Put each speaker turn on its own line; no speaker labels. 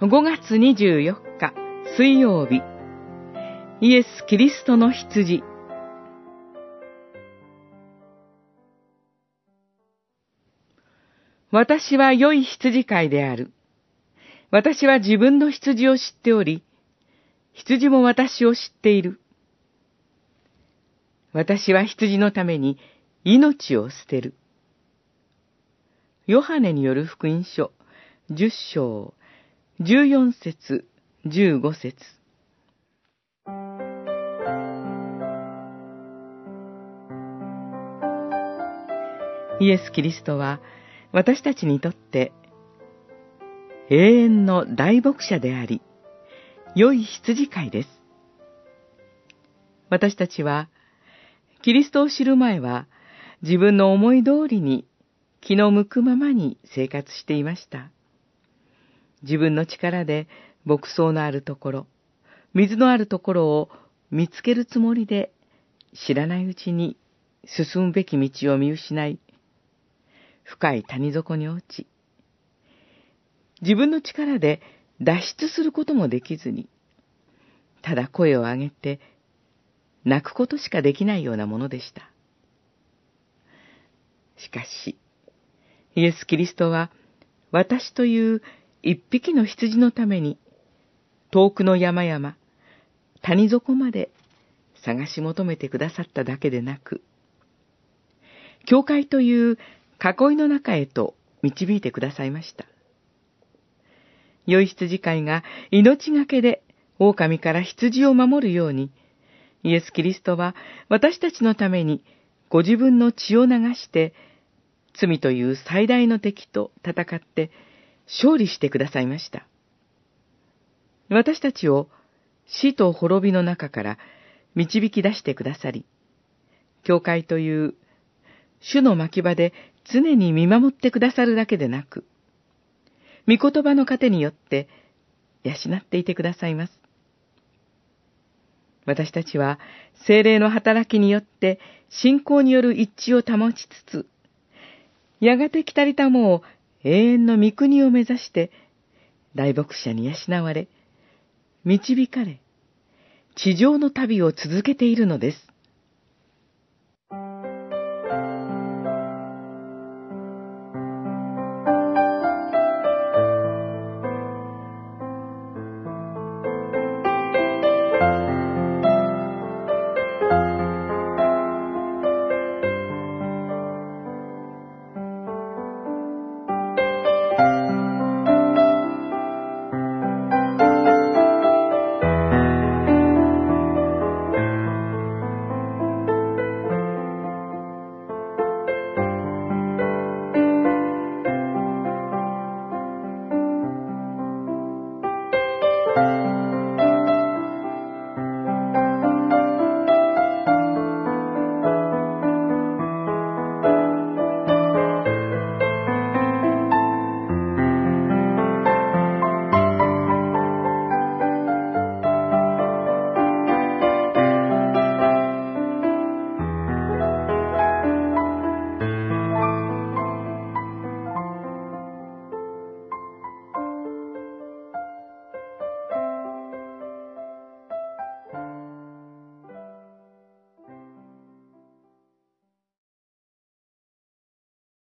5月24日水曜日イエス・キリストの羊私は良い羊飼いである。私は自分の羊を知っており、羊も私を知っている。私は羊のために命を捨てる。ヨハネによる福音書、十章、十四節、十五節。イエス・キリストは私たちにとって永遠の大牧者であり、良い羊飼いです。私たちは、キリストを知る前は自分の思い通りに気の向くままに生活していました。自分の力で牧草のあるところ、水のあるところを見つけるつもりで知らないうちに進むべき道を見失い、深い谷底に落ち、自分の力で脱出することもできずに、ただ声を上げて泣くことしかできないようなものでした。しかし、イエス・キリストは私という一匹の羊のために遠くの山々、谷底まで探し求めてくださっただけでなく、教会という囲いの中へと導いてくださいました。良い羊飼いが命がけで狼から羊を守るように、イエス・キリストは私たちのためにご自分の血を流して罪という最大の敵と戦って勝利してくださいました。私たちを死と滅びの中から導き出してくださり、教会という主の牧場で常に見守ってくださるだけでなく、御言葉の糧によって養っていてくださいます。私たちは精霊の働きによって信仰による一致を保ちつつ、やがて来たりたもを永遠の御国を目指して大牧者に養われ、導かれ、地上の旅を続けているのです。